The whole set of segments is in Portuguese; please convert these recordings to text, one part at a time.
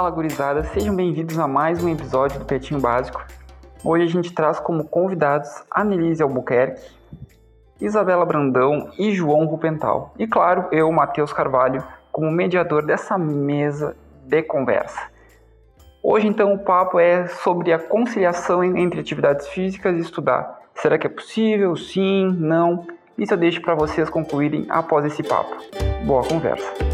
Fala gurizada, sejam bem-vindos a mais um episódio do Petinho Básico. Hoje a gente traz como convidados Annelise Albuquerque, Isabela Brandão e João Rupental. E claro, eu, Matheus Carvalho, como mediador dessa mesa de conversa. Hoje então o papo é sobre a conciliação entre atividades físicas e estudar. Será que é possível? Sim? Não? Isso eu deixo para vocês concluírem após esse papo. Boa conversa.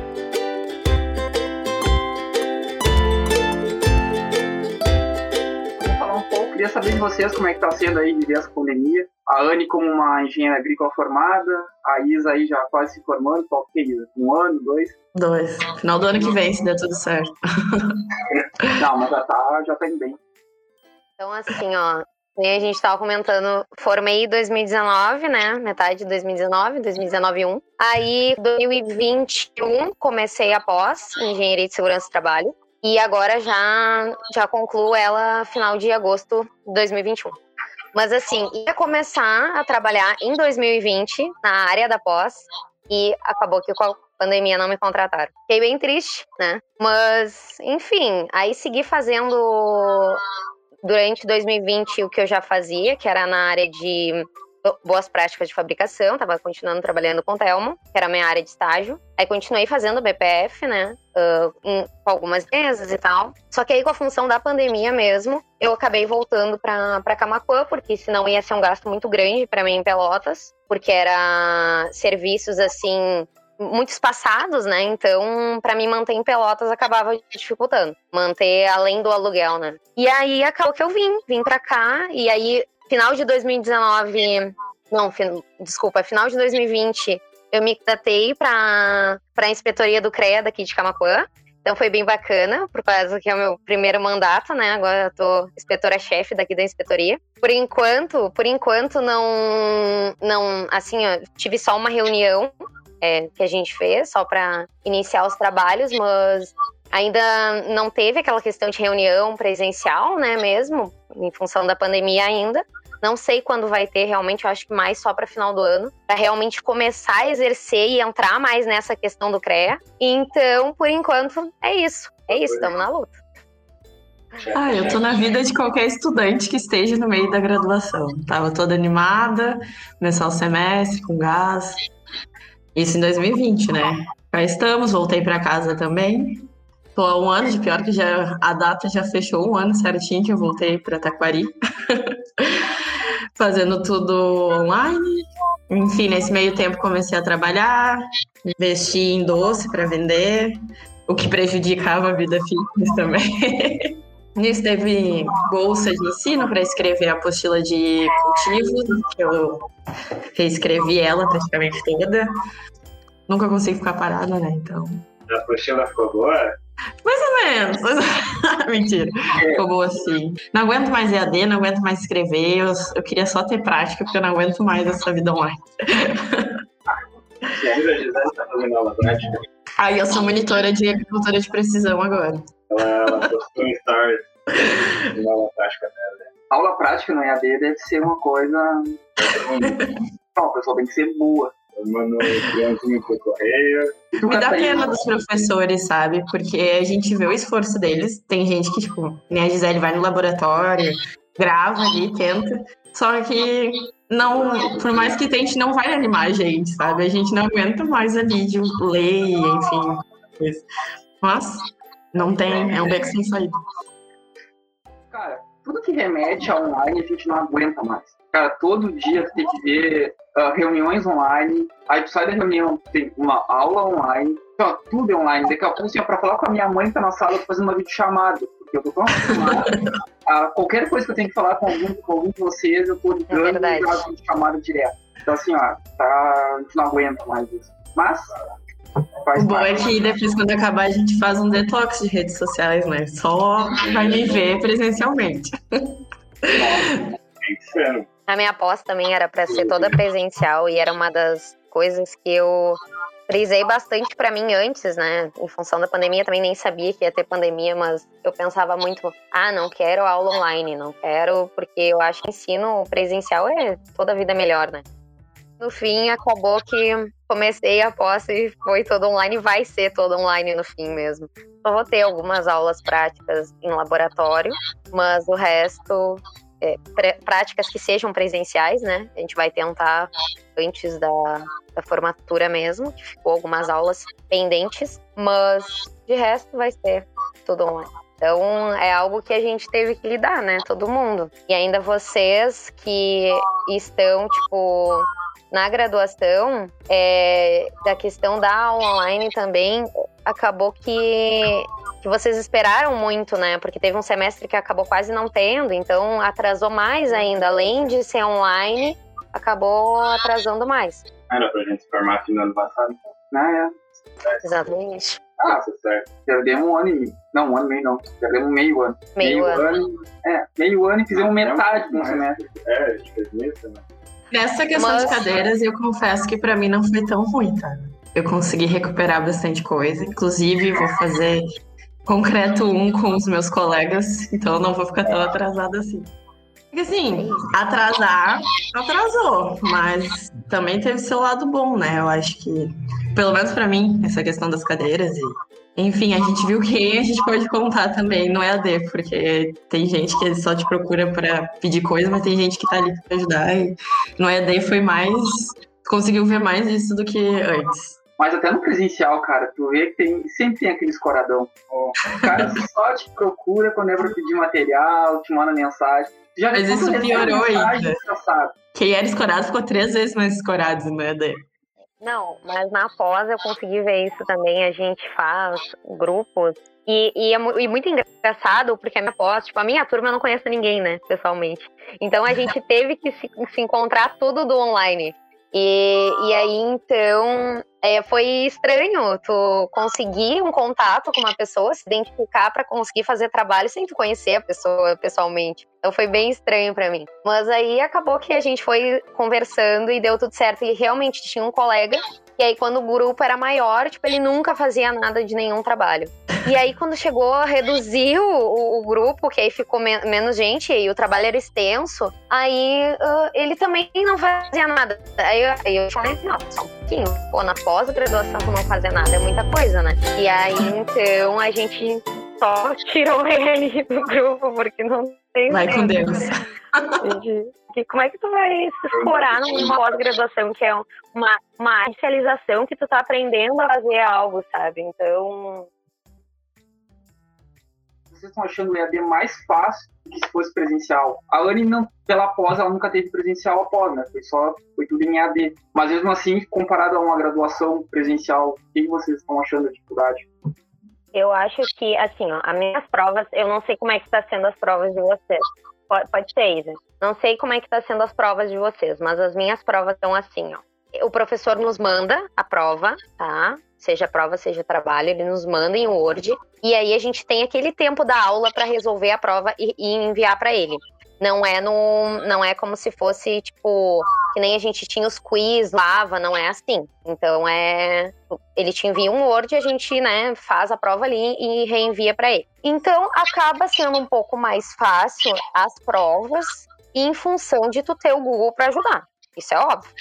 Queria saber de vocês como é que está sendo aí viver essa pandemia. A Anne como uma engenheira agrícola formada, a Isa aí já quase se formando, qual que é Isa? Um ano, dois? Dois. Final do ano que vem, se der tudo certo. Não, mas já tá, já tá indo bem. Então, assim, ó, a gente estava comentando, formei em 2019, né? Metade de 2019, 2019 1. Aí, 2021, comecei a pós, Engenharia de Segurança do Trabalho. E agora já, já concluo ela final de agosto de 2021. Mas assim, ia começar a trabalhar em 2020 na área da pós e acabou que com a pandemia não me contrataram. Fiquei bem triste, né? Mas, enfim, aí segui fazendo durante 2020 o que eu já fazia, que era na área de boas práticas de fabricação, estava continuando trabalhando com Telmo, que era a minha área de estágio. Aí continuei fazendo BPF, né, uh, com algumas mesas e tal. Só que aí com a função da pandemia mesmo, eu acabei voltando para Camacuã, porque senão ia ser um gasto muito grande para mim em Pelotas, porque era serviços assim muito espaçados, né? Então, para mim manter em Pelotas acabava dificultando, manter além do aluguel, né? E aí acabou que eu vim, vim para cá e aí final de 2019, não, fin, desculpa, final de 2020, eu me candidatei para a inspetoria do CREA daqui de Camacuã. Então foi bem bacana, por causa que é o meu primeiro mandato, né? Agora eu tô inspetora-chefe daqui da inspetoria. Por enquanto, por enquanto não não assim, ó, tive só uma reunião é, que a gente fez, só para iniciar os trabalhos, mas ainda não teve aquela questão de reunião presencial, né, mesmo, em função da pandemia ainda. Não sei quando vai ter, realmente, eu acho que mais só para final do ano, para realmente começar a exercer e entrar mais nessa questão do CREA. Então, por enquanto, é isso. É isso, estamos na luta. Ah, eu tô na vida de qualquer estudante que esteja no meio da graduação. Tava toda animada, começar o semestre com gás, isso em 2020, né? Já estamos, voltei para casa também. Tô há um ano, de pior que já a data já fechou um ano certinho que eu voltei para Taquari. Fazendo tudo online. Enfim, nesse meio tempo comecei a trabalhar, investi em doce para vender, o que prejudicava a vida fitness também. Nisso teve bolsa de ensino para escrever a apostila de cultivo, que eu reescrevi ela praticamente toda. Nunca consigo ficar parada, né? Então. A apostila ficou boa? Mais ou menos. Mentira. Ficou boa sim. Não aguento mais EAD, não aguento mais escrever. Eu, eu queria só ter prática, porque eu não aguento mais essa vida online. Você ainda, Gisele, está fazendo aula prática? Aí eu sou monitora de agricultura de precisão agora. Ela postou um stories na aula prática dela. né? Aula prática no EAD deve ser uma coisa. Não, a pessoa tem que ser boa. Eu mando um criancinho pro correio. Me dá pena dos professores, sabe? Porque a gente vê o esforço deles. Tem gente que, tipo, nem a Gisele vai no laboratório, grava ali, tenta. Só que não, por mais que tente, não vai animar a gente, sabe? A gente não aguenta mais ali de ler, enfim. Mas não tem, é um beco sem saída. Cara, tudo que remete a online a gente não aguenta mais. Cara, todo dia tu tem que ver ah, reuniões online, aí tu sai da reunião, tem uma aula online, então, tudo é online. Daqui a pouco, assim, pra falar com a minha mãe que tá na sala, fazendo uma videochamada, porque eu tô tão acostumado a qualquer coisa que eu tenho que falar com algum, com algum de vocês, eu tô ligando verdade. e gravo videochamada direto. Então, assim, ó, tá, a gente não aguenta mais isso. Mas, O bom é que depois, quando acabar, a gente faz um detox de redes sociais, né? Só vai me ver presencialmente. Ser. A minha aposta também era para ser toda presencial e era uma das coisas que eu frisei bastante para mim antes, né? Em função da pandemia, também nem sabia que ia ter pandemia, mas eu pensava muito, ah, não quero aula online, não quero, porque eu acho que ensino presencial é toda a vida melhor, né? No fim, acabou que comecei a pós e foi todo online, vai ser todo online no fim mesmo. Só vou ter algumas aulas práticas em laboratório, mas o resto, é, práticas que sejam presenciais, né? A gente vai tentar antes da, da formatura mesmo, que ficou algumas aulas pendentes, mas de resto vai ser tudo online. Então é algo que a gente teve que lidar, né? Todo mundo. E ainda vocês que estão, tipo, na graduação, é, da questão da aula online também, acabou que, que vocês esperaram muito, né? Porque teve um semestre que acabou quase não tendo, então atrasou mais ainda. Além de ser online, acabou atrasando mais. Era pra gente se formar aqui no ano passado. Ah, é. Exatamente. Ah, tá certo. Perdemos um ano e meio. Não, um ano e meio não. Perdemos meio ano. Meio, meio ano. ano. É, meio ano e fizemos metade do semestre. É, a gente fez meio semestre. Nessa questão Mas... de cadeiras, eu confesso que para mim não foi tão ruim, tá? Eu consegui recuperar bastante coisa. Inclusive, vou fazer concreto um com os meus colegas, então eu não vou ficar tão atrasada assim. Porque assim, atrasar, atrasou, mas também teve seu lado bom, né? Eu acho que, pelo menos para mim, essa questão das cadeiras e enfim, a gente viu quem a gente pode contar também no EAD, porque tem gente que só te procura para pedir coisa, mas tem gente que tá ali para ajudar. E no EAD foi mais. conseguiu ver mais isso do que antes. Mas até no presencial, cara, tu vê que tem, sempre tem aquele escoradão. O cara só te procura quando é pra pedir material, te manda mensagem. Já Mas isso piorou ainda. Quem era escorado ficou três vezes mais escorado no EAD. Não, mas na pós eu consegui ver isso também. A gente faz grupos. E, e é e muito engraçado, porque a minha pós, tipo, a minha turma eu não conheço ninguém, né, pessoalmente. Então a gente teve que se, se encontrar tudo do online. E, e aí, então, é, foi estranho tu conseguir um contato com uma pessoa, se identificar para conseguir fazer trabalho sem tu conhecer a pessoa pessoalmente. Então foi bem estranho para mim. Mas aí acabou que a gente foi conversando e deu tudo certo. E realmente tinha um colega e aí, quando o grupo era maior, tipo, ele nunca fazia nada de nenhum trabalho. E aí, quando chegou a reduzir o, o grupo, que aí ficou me menos gente e o trabalho era extenso, aí uh, ele também não fazia nada. Aí, eu, aí eu falei, não, pouquinho. Pô, na pós-graduação tu não fazer nada é muita coisa, né? E aí, então, a gente só tirou ele do grupo, porque não tem. Vai com Deus. Que, como é que tu vai se escorar numa pós-graduação que é uma, uma especialização que tu tá aprendendo a fazer algo, sabe? Então. Vocês estão achando o EAD mais fácil que se fosse presencial. A Anne, não, pela pós, ela nunca teve presencial após, né? Foi só, foi tudo em EAD. Mas mesmo assim, comparado a uma graduação presencial, o que vocês estão achando da dificuldade? Eu acho que, assim, ó, as minhas provas, eu não sei como é que está sendo as provas de vocês. Pode, pode ser, Isa. Não sei como é que tá sendo as provas de vocês, mas as minhas provas estão assim, ó. O professor nos manda a prova, tá? Seja prova, seja trabalho, ele nos manda em Word. E aí a gente tem aquele tempo da aula para resolver a prova e, e enviar para ele. Não é no, não é como se fosse tipo que nem a gente tinha os quiz, lava, não é assim. Então é, ele te envia um Word a gente, né, faz a prova ali e reenvia para ele. Então acaba sendo um pouco mais fácil as provas em função de tu ter o Google para ajudar. Isso é óbvio.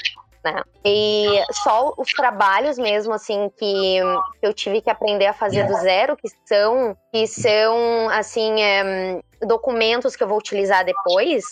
Né? E só os trabalhos mesmo, assim, que eu tive que aprender a fazer do zero, que são, que são assim, é, documentos que eu vou utilizar depois,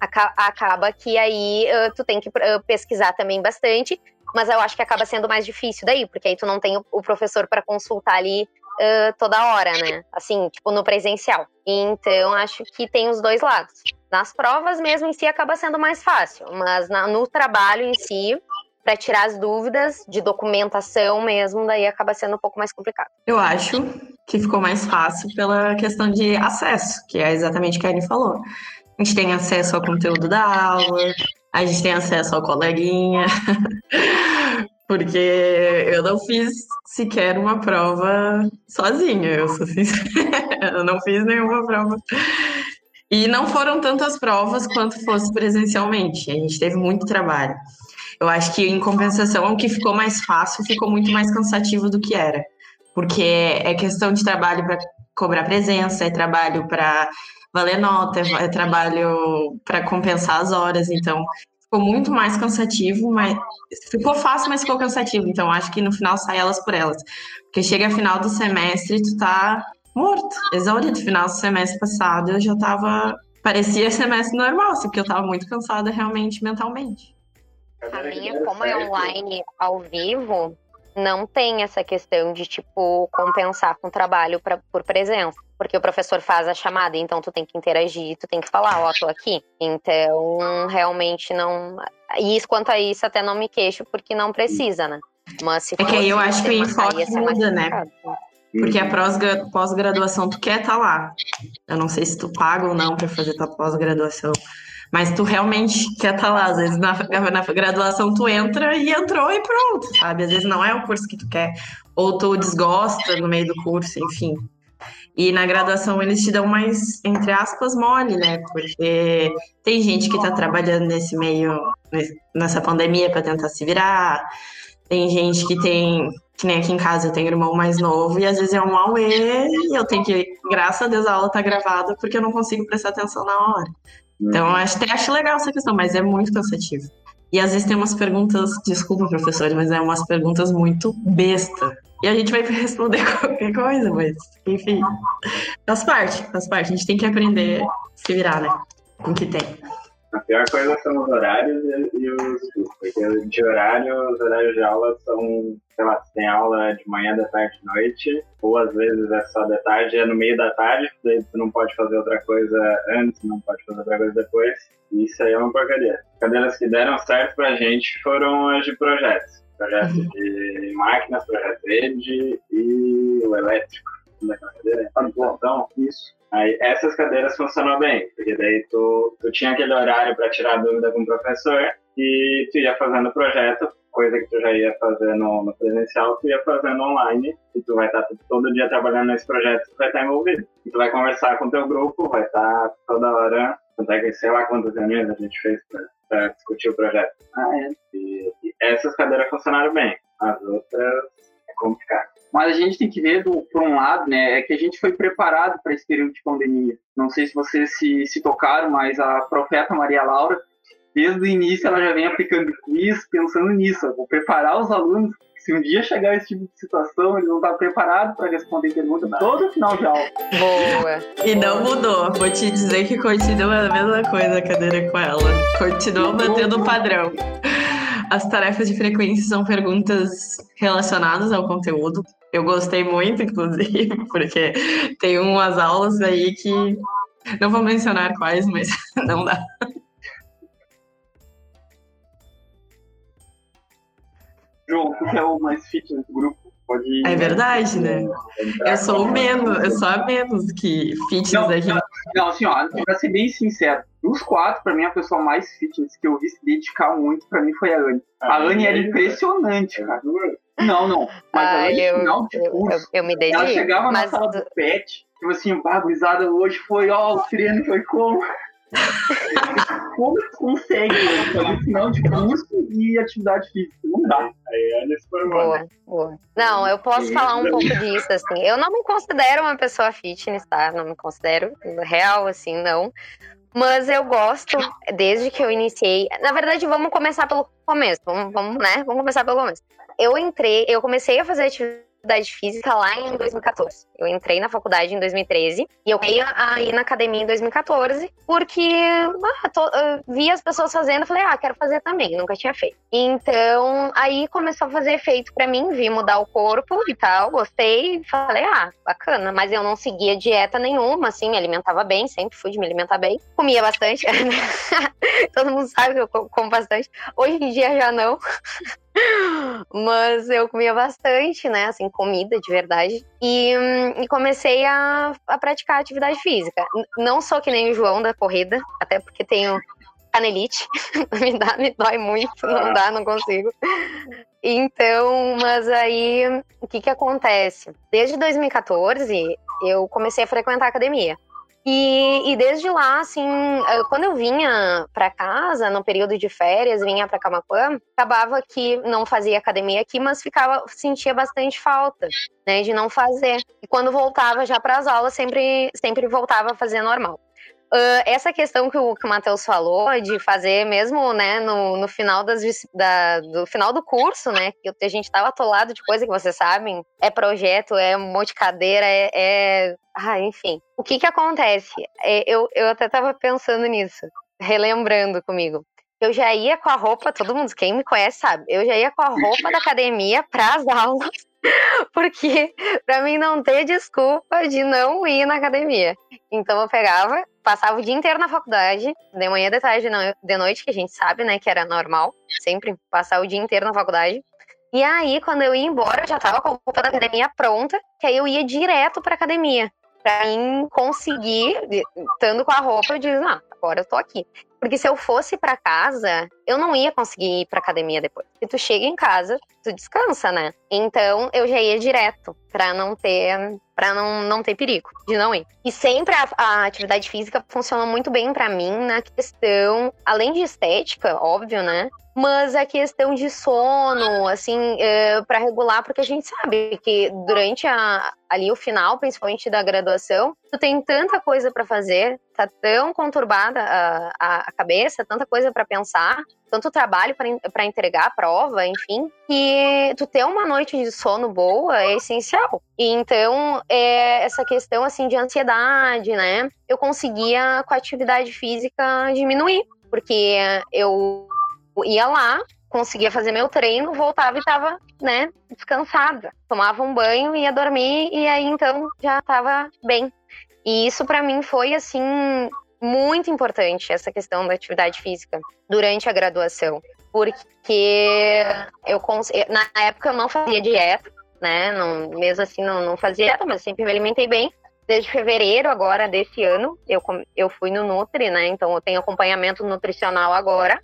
acaba que aí uh, tu tem que uh, pesquisar também bastante, mas eu acho que acaba sendo mais difícil daí, porque aí tu não tem o professor para consultar ali uh, toda hora, né? Assim, tipo no presencial. Então, acho que tem os dois lados. Nas provas mesmo em si acaba sendo mais fácil, mas na, no trabalho em si, para tirar as dúvidas de documentação mesmo, daí acaba sendo um pouco mais complicado. Eu acho que ficou mais fácil pela questão de acesso, que é exatamente o que a Anne falou. A gente tem acesso ao conteúdo da aula, a gente tem acesso ao coleguinha, porque eu não fiz sequer uma prova sozinha, eu eu não fiz nenhuma prova e não foram tantas provas quanto fosse presencialmente. A gente teve muito trabalho. Eu acho que, em compensação, o que ficou mais fácil ficou muito mais cansativo do que era. Porque é questão de trabalho para cobrar presença, é trabalho para valer nota, é trabalho para compensar as horas. Então, ficou muito mais cansativo, mas ficou fácil, mas ficou cansativo. Então, acho que no final sai elas por elas. Porque chega final do semestre, tu tá morto, exaurido. Final do semestre passado, eu já tava. Parecia semestre normal, só que eu tava muito cansada realmente mentalmente. A minha, como é online ao vivo, não tem essa questão de, tipo, compensar com trabalho pra, por presença. Porque o professor faz a chamada, então tu tem que interagir, tu tem que falar, ó, oh, tô aqui. Então, realmente não. E isso, quanto a isso, até não me queixo, porque não precisa, né? Mas se É que aí eu acho que o enfoque muda, né? Porque a pós-graduação tu quer estar tá lá. Eu não sei se tu paga ou não para fazer tua pós-graduação. Mas tu realmente quer estar tá lá. Às vezes na, na, graduação tu entra e entrou e pronto, sabe? Às vezes não é o curso que tu quer. Ou tu desgosta no meio do curso, enfim. E na graduação eles te dão mais, entre aspas, mole, né? Porque tem gente que está trabalhando nesse meio, nessa pandemia para tentar se virar. Tem gente que tem, que nem aqui em casa, eu tenho irmão mais novo, e às vezes é um auê, e eu tenho que, graças a Deus, a aula tá gravada, porque eu não consigo prestar atenção na hora. Então, uhum. acho, até acho legal essa questão, mas é muito cansativo. E às vezes tem umas perguntas, desculpa, professor, mas é umas perguntas muito besta. E a gente vai responder qualquer coisa, mas, enfim. Faz parte, faz parte. A gente tem que aprender a se virar, né? Com o que tem. A pior coisa são os horários e, os porque de horário, os horários de aula são, sei lá, tem aula de manhã, da tarde, de noite, ou às vezes é só da tarde, é no meio da tarde, daí tu não pode fazer outra coisa antes, não pode fazer outra coisa depois, e isso aí é uma porcaria. Cadeiras que deram certo pra gente foram as de projetos. Projeto uhum. de máquinas, projeto rede e o elétrico daquela cadeira. Então, isso. Aí, essas cadeiras funcionam bem, porque daí tu, tu tinha aquele horário para tirar dúvida com o professor e tu ia fazendo o projeto, coisa que tu já ia fazer no, no, presencial, tu ia fazendo online e tu vai estar tá todo dia trabalhando nesse projeto, tu vai estar tá envolvido. E tu vai conversar com teu grupo, vai estar tá toda hora, quanto é que sei lá quantas reuniões a gente fez para discutir o projeto. Ah, é. E, e essas cadeiras funcionaram bem, as outras é complicado. Mas a gente tem que ver, do, por um lado, né, é que a gente foi preparado para esse período de pandemia. Não sei se vocês se, se tocaram, mas a profeta Maria Laura, desde o início, ela já vem aplicando isso, pensando nisso. Vou preparar os alunos se um dia chegar esse tipo de situação, eles vão estar preparados para responder perguntas todo final de aula. Boa. E não mudou. Vou te dizer que continua a mesma coisa a cadeira com ela. Continua mantendo o padrão. As tarefas de frequência são perguntas relacionadas ao conteúdo. Eu gostei muito, inclusive, porque tem umas aulas aí que não vou mencionar quais, mas não dá. João, tu é o mais fitness do grupo. Pode... É verdade, né? Eu sou o menos, eu sou a menos que fitness não, aqui. Não, não, assim, ó, pra ser bem sincero, dos quatro, pra mim, a pessoa mais fitness que eu vi se dedicar muito, pra mim, foi a Anne. A ah, Anne era impressionante, cara. Não, não. Mas ah, eu, final de curso, eu, eu, me dediquei. Ela chegava na sala do pet, tipo assim, bagulhizada hoje foi, ó, o treino foi como? como consegue fazer final de curso e atividade física? Não dá. Aí é boa, boa. Não, eu posso falar um pouco disso, assim. Eu não me considero uma pessoa fitness, tá? Não me considero real, assim, não. Mas eu gosto, desde que eu iniciei. Na verdade, vamos começar pelo começo. Vamos, vamos, né? Vamos começar pelo começo. Eu entrei, eu comecei a fazer atividade faculdade de física lá em 2014. Eu entrei na faculdade em 2013 e eu ia ir na academia em 2014 porque ah, tô, vi as pessoas fazendo, falei, ah, quero fazer também, nunca tinha feito. Então, aí começou a fazer efeito para mim, vi mudar o corpo e tal, gostei, falei, ah, bacana, mas eu não seguia dieta nenhuma, assim, me alimentava bem, sempre fui de me alimentar bem, comia bastante, todo mundo sabe que eu como bastante. Hoje em dia já não. Mas eu comia bastante, né? Assim, comida de verdade. E, e comecei a, a, praticar atividade física. Não sou que nem o João da corrida, até porque tenho canelite. me, dá, me dói muito, não dá, não consigo. Então, mas aí, o que que acontece? Desde 2014, eu comecei a frequentar academia. E, e, desde lá, assim, quando eu vinha para casa, no período de férias, vinha para Camacuã, acabava que não fazia academia aqui, mas ficava, sentia bastante falta, né, de não fazer. E quando voltava já para as aulas, sempre, sempre voltava a fazer normal. Uh, essa questão que o, que o Matheus falou de fazer mesmo, né, no, no final das, da, do final do curso, né, que a gente tava atolado de coisa que vocês sabem, é projeto, é um monte de cadeira, é, é... Ah, enfim. O que que acontece? É, eu, eu até tava pensando nisso, relembrando comigo. Eu já ia com a roupa, todo mundo, quem me conhece sabe, eu já ia com a roupa da academia para as aulas porque para mim não ter desculpa de não ir na academia. Então eu pegava, passava o dia inteiro na faculdade, de manhã, de tarde, de noite, que a gente sabe, né, que era normal, sempre passar o dia inteiro na faculdade. E aí, quando eu ia embora, eu já tava com a roupa da academia pronta, que aí eu ia direto pra academia. Pra mim conseguir, estando com a roupa, eu disse, ah, agora eu tô aqui. Porque se eu fosse para casa, eu não ia conseguir ir pra academia depois. Se tu chega em casa, tu descansa, né? Então eu já ia direto para não ter para não, não ter perigo de não ir. E sempre a, a atividade física funciona muito bem para mim na questão, além de estética, óbvio, né? mas a questão de sono, assim, é, para regular, porque a gente sabe que durante a, ali o final, principalmente da graduação, tu tem tanta coisa para fazer, tá tão conturbada a, a cabeça, tanta coisa para pensar, tanto trabalho para entregar a prova, enfim, que tu ter uma noite de sono boa é essencial. E então, é, essa questão assim de ansiedade, né? Eu conseguia com a atividade física diminuir, porque eu ia lá, conseguia fazer meu treino, voltava e estava, né, descansada. Tomava um banho, ia dormir e aí então já estava bem. E isso para mim foi assim muito importante essa questão da atividade física durante a graduação, porque eu na época eu não fazia dieta, né, não, mesmo assim não, não fazia dieta, mas sempre me alimentei bem. Desde fevereiro agora desse ano, eu, eu fui no Nutri, né? Então eu tenho acompanhamento nutricional agora.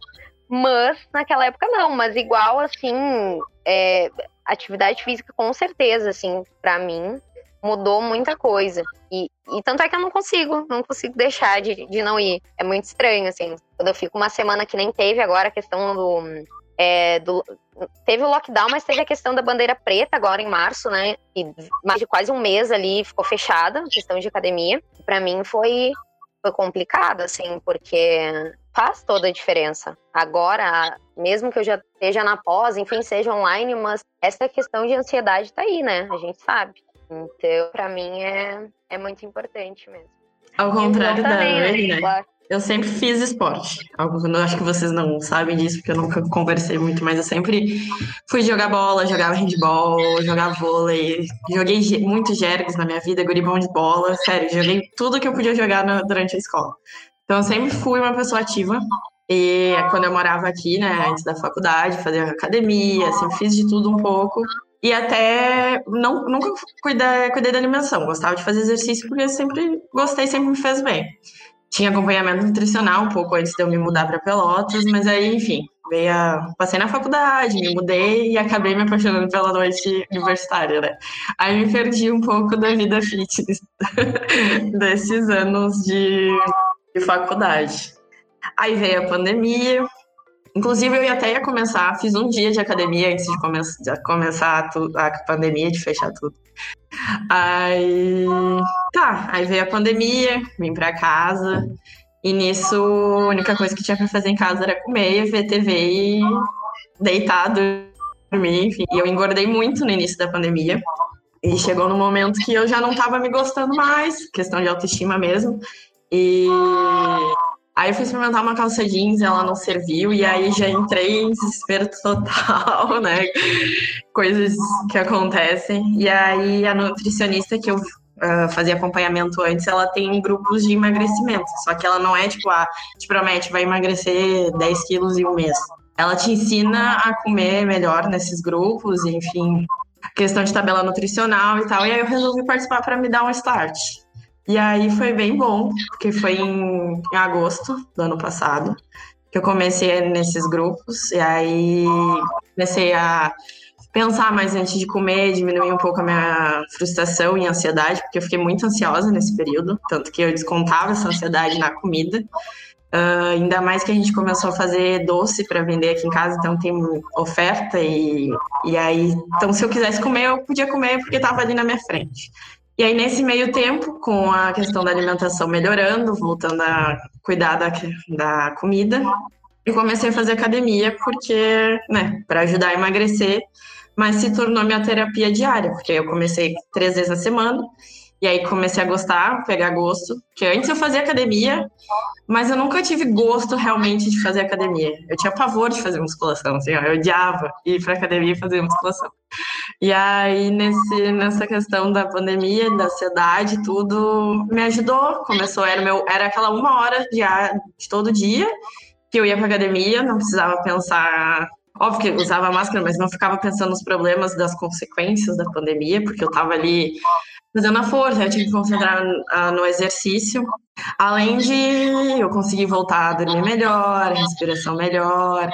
Mas naquela época não, mas igual assim, é, atividade física com certeza, assim, para mim mudou muita coisa. E, e, tanto é que eu não consigo, não consigo deixar de, de não ir. É muito estranho, assim. Quando eu fico uma semana que nem teve agora a questão do, é, do. Teve o lockdown, mas teve a questão da bandeira preta agora em março, né? E mais de quase um mês ali ficou fechada, questão de academia. Para mim foi, foi complicado, assim, porque faz toda a diferença. Agora, mesmo que eu já esteja na pós, enfim, seja online, mas essa questão de ansiedade tá aí, né? A gente sabe. Então, para mim é, é muito importante mesmo. Ao contrário da Anne, né? Claro. Eu sempre fiz esporte. Algo que eu acho que vocês não sabem disso, porque eu nunca conversei muito, mas eu sempre fui jogar bola, jogava handball, jogava vôlei. Joguei muito jergs na minha vida, guribão de bola. Sério, joguei tudo que eu podia jogar no, durante a escola. Então, eu sempre fui uma pessoa ativa. E quando eu morava aqui, né, antes da faculdade, fazia academia, sempre fiz de tudo um pouco. E até não, nunca cuidei, cuidei da alimentação. Gostava de fazer exercício porque sempre gostei, sempre me fez bem. Tinha acompanhamento nutricional um pouco antes de eu me mudar para Pelotas, mas aí, enfim, veio a... passei na faculdade, me mudei e acabei me apaixonando pela noite universitária, né? Aí me perdi um pouco da vida fitness desses anos de de faculdade. Aí veio a pandemia. Inclusive, eu até ia começar, fiz um dia de academia antes de, come de começar a, a pandemia, de fechar tudo. Aí, tá, aí veio a pandemia, vim pra casa, e nisso a única coisa que tinha pra fazer em casa era comer, ver TV e deitar, dormir, enfim. E eu engordei muito no início da pandemia. E chegou no momento que eu já não tava me gostando mais, questão de autoestima mesmo. E aí eu fui experimentar uma calça jeans, ela não serviu, e aí já entrei em desespero total, né? Coisas que acontecem. E aí a nutricionista que eu uh, fazia acompanhamento antes, ela tem grupos de emagrecimento. Só que ela não é tipo, ah, te promete, vai emagrecer 10 quilos em um mês. Ela te ensina a comer melhor nesses grupos, enfim, questão de tabela nutricional e tal. E aí eu resolvi participar para me dar um start. E aí foi bem bom, porque foi em, em agosto do ano passado que eu comecei nesses grupos. E aí comecei a pensar mais antes de comer, diminuir um pouco a minha frustração e ansiedade, porque eu fiquei muito ansiosa nesse período, tanto que eu descontava essa ansiedade na comida. Uh, ainda mais que a gente começou a fazer doce para vender aqui em casa, então tem oferta e, e aí, então se eu quisesse comer, eu podia comer porque estava ali na minha frente. E aí, nesse meio tempo, com a questão da alimentação melhorando, voltando a cuidar da, da comida, eu comecei a fazer academia porque, né, para ajudar a emagrecer, mas se tornou minha terapia diária, porque eu comecei três vezes na semana, e aí comecei a gostar, pegar gosto, porque antes eu fazia academia, mas eu nunca tive gosto realmente de fazer academia. Eu tinha pavor de fazer musculação, assim, ó, eu odiava ir para academia e fazer musculação. E aí, nesse, nessa questão da pandemia, da ansiedade, tudo me ajudou. Começou, era, meu, era aquela uma hora de, de todo dia que eu ia para academia, não precisava pensar Óbvio que usava máscara, mas não ficava pensando nos problemas das consequências da pandemia, porque eu estava ali fazendo a força, eu tinha que concentrar no exercício. Além de eu conseguir voltar a dormir melhor, respiração melhor,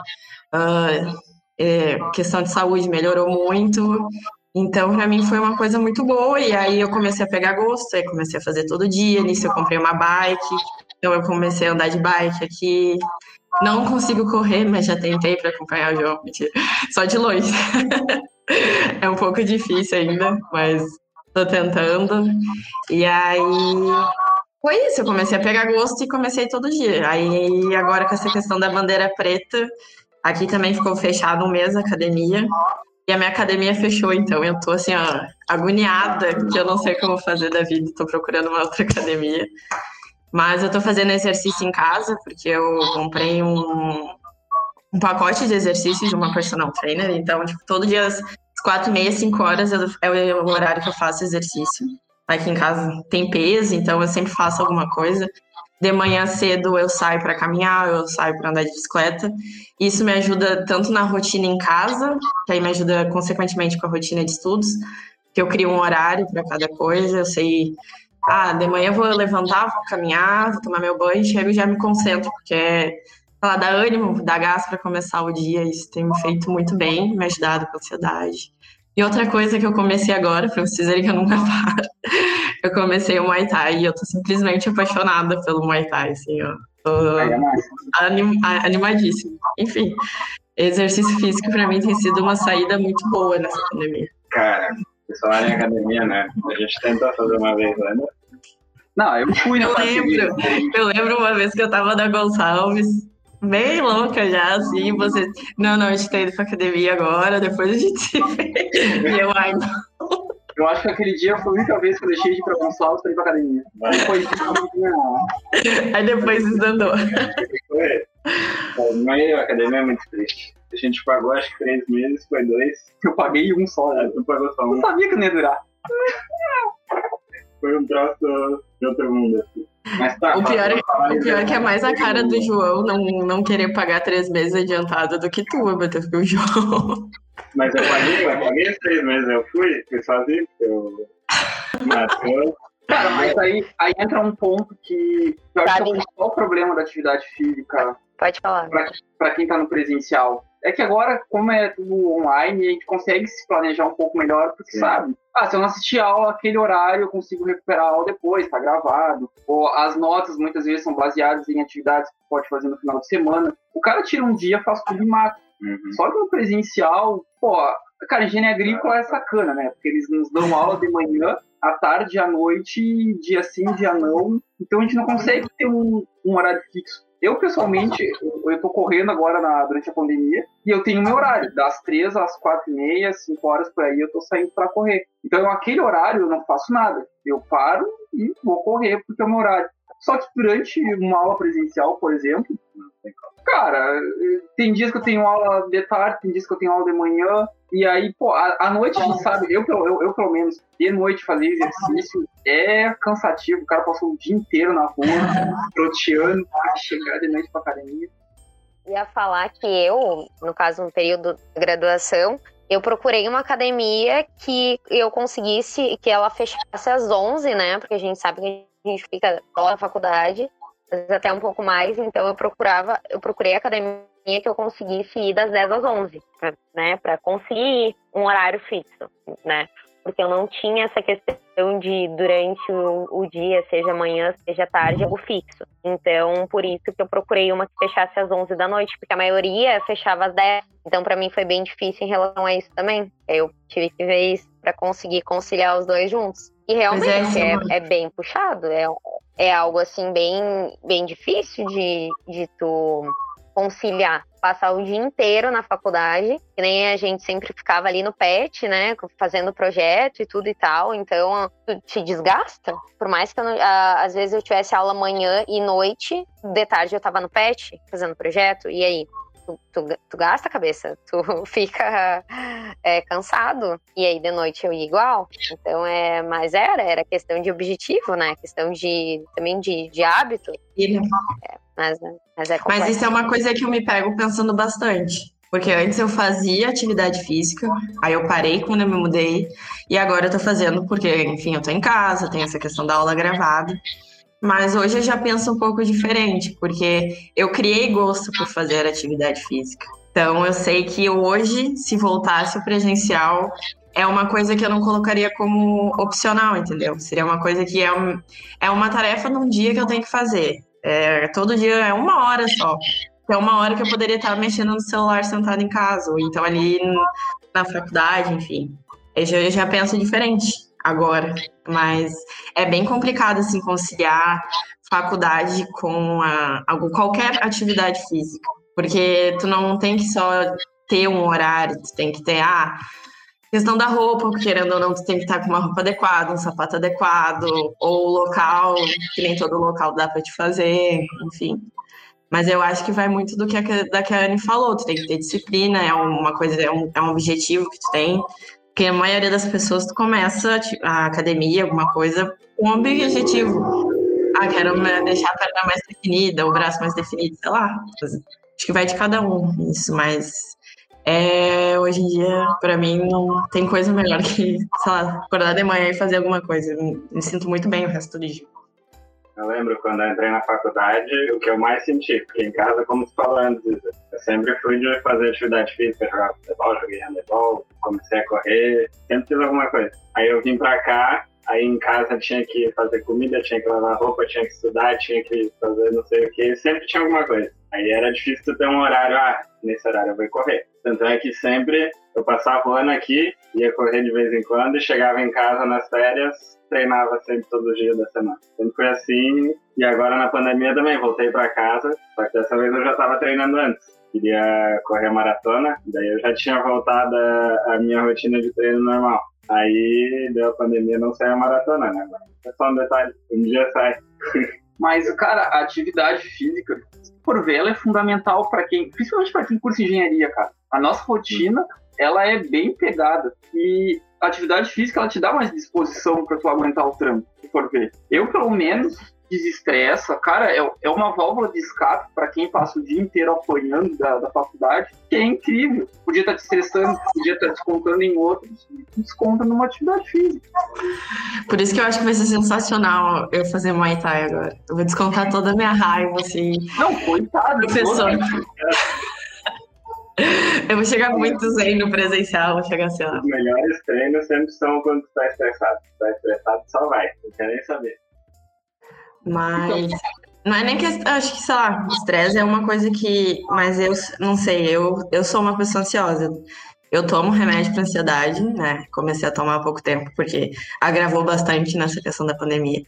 uh, é, questão de saúde melhorou muito. Então, para mim foi uma coisa muito boa. E aí eu comecei a pegar gosto, aí comecei a fazer todo dia. Nisso eu comprei uma bike, então eu comecei a andar de bike aqui. Não consigo correr, mas já tentei para acompanhar o jogo. Só de longe. é um pouco difícil ainda, mas tô tentando. E aí foi isso, eu comecei a pegar gosto e comecei todo dia. Aí agora com essa questão da bandeira preta, aqui também ficou fechado um mês a academia. E a minha academia fechou, então eu tô assim, ó, agoniada, que eu não sei o que eu vou fazer da vida, tô procurando uma outra academia. Mas eu estou fazendo exercício em casa, porque eu comprei um, um pacote de exercícios de uma personal trainer. Então, tipo, todo dia às quatro e meia, cinco horas é o horário que eu faço exercício. Aqui em casa tem peso, então eu sempre faço alguma coisa. De manhã cedo eu saio para caminhar, eu saio para andar de bicicleta. Isso me ajuda tanto na rotina em casa, que aí me ajuda consequentemente com a rotina de estudos, que eu crio um horário para cada coisa. Eu sei ah, de manhã vou levantar, vou caminhar, vou tomar meu banho, chego e já me concentro, porque é, ela dá ânimo, dá gás para começar o dia. Isso tem me feito muito bem, me ajudado com a ansiedade. E outra coisa que eu comecei agora, para vocês verem que eu nunca paro, eu comecei o Muay Thai e eu tô simplesmente apaixonada pelo Muay Thai, assim, ó. Tô anim, animadíssima. Enfim, exercício físico para mim tem sido uma saída muito boa nessa pandemia. Cara, pessoal em academia, né? A gente tentou fazer uma vez, né? Não, eu fui na eu lembro, eu lembro uma vez que eu tava na Gonçalves, bem louca já, assim, você. Não, não, a gente tá indo pra academia agora, depois a gente se vê. E eu, ai, não. Eu acho que aquele dia foi a única vez que eu deixei de ir pra Gonçalves pra ir pra academia. Depois disso, Aí depois desandou. Mas a academia é muito triste. A gente pagou acho que três meses, foi dois. Eu paguei um só, né? Tu pagou só um. Eu sabia que não ia durar. foi um troço de outro mundo. Assim. Mas tá, o pior, é, o pior é que é mais a cara do João não, não querer pagar três meses adiantado do que tu, Beto, o João. Mas eu paguei, eu paguei os três meses, eu fui, fui sozinho, eu. Matou. Cara, mas aí, aí entra um ponto que eu acho que é o principal problema da atividade física. Pode falar. Para quem tá no presencial. É que agora, como é tudo online, a gente consegue se planejar um pouco melhor, porque Sim. sabe, ah, se eu não assistir aula aquele horário, eu consigo recuperar a aula depois, tá gravado. Ou as notas muitas vezes são baseadas em atividades que pode fazer no final de semana. O cara tira um dia, faz tudo e mata. Uhum. Só que no presencial, pô, cara, engenharia agrícola é sacana, né? Porque eles nos dão aula de manhã, à tarde, à noite, dia sim, dia não. Então a gente não consegue ter um, um horário fixo. Eu, pessoalmente, eu, tô correndo agora na, durante a pandemia e eu tenho meu horário. Das três às quatro e meia, cinco horas por aí, eu tô saindo para correr. Então, aquele horário eu não faço nada. Eu paro e vou correr porque é o meu horário. Só que durante uma aula presencial, por exemplo, cara, tem dias que eu tenho aula de tarde, tem dias que eu tenho aula de manhã, e aí, pô, à noite a gente sabe, eu, eu, eu pelo menos, de noite fazer exercício é cansativo, o cara passou o dia inteiro na rua, troteando, chegar de noite pra academia. Ia falar que eu, no caso, no período de graduação, eu procurei uma academia que eu conseguisse, que ela fechasse às 11, né? Porque a gente sabe que a gente fica só na faculdade, às vezes até um pouco mais, então eu procurava, eu procurei a academia que eu conseguisse ir das 10 às 11, pra, né? Para conseguir um horário fixo, né? Porque eu não tinha essa questão de durante o, o dia, seja manhã, seja tarde, algo fixo. Então, por isso que eu procurei uma que fechasse às 11 da noite, porque a maioria fechava às 10. Então, para mim foi bem difícil em relação a isso também. Eu tive que ver isso para conseguir conciliar os dois juntos. E realmente Pois é, é, é é bem puxado, é, é algo assim bem, bem difícil de, de tu conciliar. Passar o dia inteiro na faculdade, que nem a gente sempre ficava ali no PET, né, fazendo projeto e tudo e tal, então tu te desgasta. Por mais que eu não- às vezes eu tivesse aula manhã e noite, de tarde eu tava no PET fazendo projeto, e aí? Tu, tu, tu gasta a cabeça, tu fica é, cansado, e aí de noite eu ia igual. Então é, mas era, era questão de objetivo, né? Questão de também de, de hábito, E- mas, mas é. Mas isso é uma coisa que eu me pego pensando bastante. Porque antes eu fazia atividade física, aí eu parei quando eu me mudei, e agora eu tô fazendo porque, enfim, eu tô em casa, tem essa questão da aula gravada. Mas hoje eu já penso um pouco diferente, porque eu criei gosto por fazer atividade física. Então eu sei que hoje, se voltasse o presencial, é uma coisa que eu não colocaria como opcional, entendeu? Seria uma coisa que é, um, é uma tarefa num dia que eu tenho que fazer. É, todo dia é uma hora só. É uma hora que eu poderia estar mexendo no celular sentado em casa, ou então ali na faculdade, enfim. Eu já, eu já penso diferente agora, mas é bem complicado assim conciliar faculdade com a, algo, qualquer atividade física, porque tu não tem que só ter um horário, tu tem que ter ah, questão da roupa, querendo ou não, tu tem que estar com uma roupa adequada, um sapato adequado, ou local, que nem todo local dá para te fazer, enfim. Mas eu acho que vai muito do que a, da que a Anne falou. Tu tem que ter disciplina, é uma coisa, é um, é um objetivo que tu tem. Porque a maioria das pessoas começa a ti- a academia, alguma coisa, com um objetivo. Ah, quero deixar a perna mais definida, o braço mais definido, sei lá. Acho que vai de cada um isso, mas é, hoje em dia, pra mim, não tem coisa melhor que, sei lá, acordar de manhã e fazer alguma coisa. Me sinto muito bem o resto do dia. Eu lembro quando eu entrei na faculdade, o que eu mais senti, porque em casa, como tu falou antes, eu sempre fui de fazer atividade física, jogar futebol, joguei handebol, comecei a correr, sempre fiz alguma coisa. Aí eu vim pra cá, aí em casa tinha que fazer comida, tinha que lavar roupa, tinha que estudar, tinha que fazer não sei o que, sempre tinha alguma coisa. Aí era difícil ter um horário, ah, nesse horário eu vou correr. Tanto é que sempre eu passava o ano aqui, ia correr de vez em quando e chegava em casa nas férias, treinava sempre todos os dias da semana. Sempre foi assim, e agora na pandemia também, voltei pra casa, só que dessa vez eu já tava treinando antes. Queria correr a maratona, daí eu já tinha voltado a, minha rotina de treino normal. Aí deu a pandemia, não saiu a maratona, né? É só um detalhe, um dia sai. Mas, cara, a atividade física, se for ver, ela é fundamental para quem, principalmente para quem cursa engenharia, cara. A nossa rotina, ela é bem pegada. E a atividade física, ela te dá mais disposição para tu aguentar o trampo, se for ver. Eu, pelo menos, desestressa, cara, é, é uma válvula de escape para quem passa o dia inteiro apanhando da, da faculdade, que é incrível. Podia estar te estressando, podia estar descontando em outros, desconta numa atividade física. Por isso que eu acho que vai ser sensacional eu fazer Muay Thai agora. Eu vou descontar toda a minha raiva, assim. Não, coitado. Professor. Eu vou chegar muito zen no presencial, vou chegar assim, ó. Os melhores treinos sempre são quando tu tá estressado. Tu tá estressado, só vai, não quer nem saber. Mas não é nem que acho que, sei lá, estresse é uma coisa que. Mas eu não sei, eu, eu sou uma pessoa ansiosa. Eu tomo remédio para ansiedade, né? Comecei a tomar há pouco tempo, porque agravou bastante nessa questão da pandemia.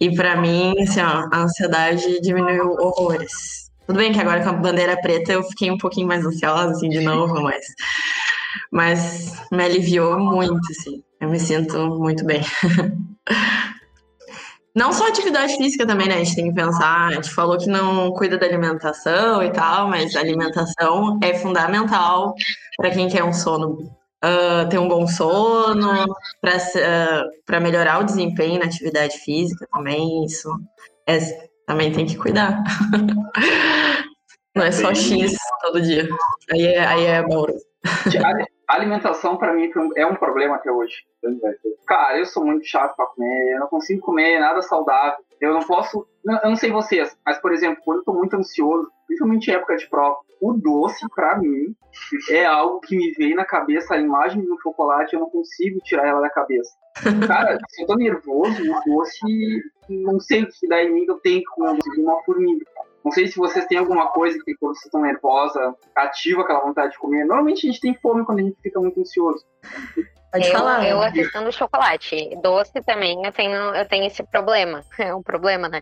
E para mim, assim, ó, a ansiedade diminuiu horrores. Tudo bem que agora com a bandeira preta eu fiquei um pouquinho mais ansiosa, assim, de novo, mas. Mas me aliviou muito, assim. Eu me sinto muito bem. Não só atividade física também, né? A gente tem que pensar. A gente falou que não cuida da alimentação e tal, mas a alimentação é fundamental para quem quer um sono, uh, ter um bom sono, para uh, melhorar o desempenho na atividade física também. Isso é, também tem que cuidar. Não é só X todo dia. Aí é, aí é amoroso. A alimentação, para mim, é um problema até hoje. Cara, eu sou muito chato pra comer, eu não consigo comer nada saudável. Eu não posso. Eu não sei vocês, mas, por exemplo, quando eu tô muito ansioso, principalmente em época de prova, o doce, pra mim, é algo que me vem na cabeça, a imagem do chocolate, eu não consigo tirar ela da cabeça. Cara, se eu tô nervoso, o doce, não sei o que dá em mim, eu tenho que comer um uma formiga. Não sei se vocês têm alguma coisa que quando vocês estão nervosa, ativa aquela vontade de comer. Normalmente a gente tem fome quando a gente fica muito ansioso. Pode eu, falar. eu a questão do chocolate. Doce também, eu tenho, eu tenho esse problema. É um problema, né?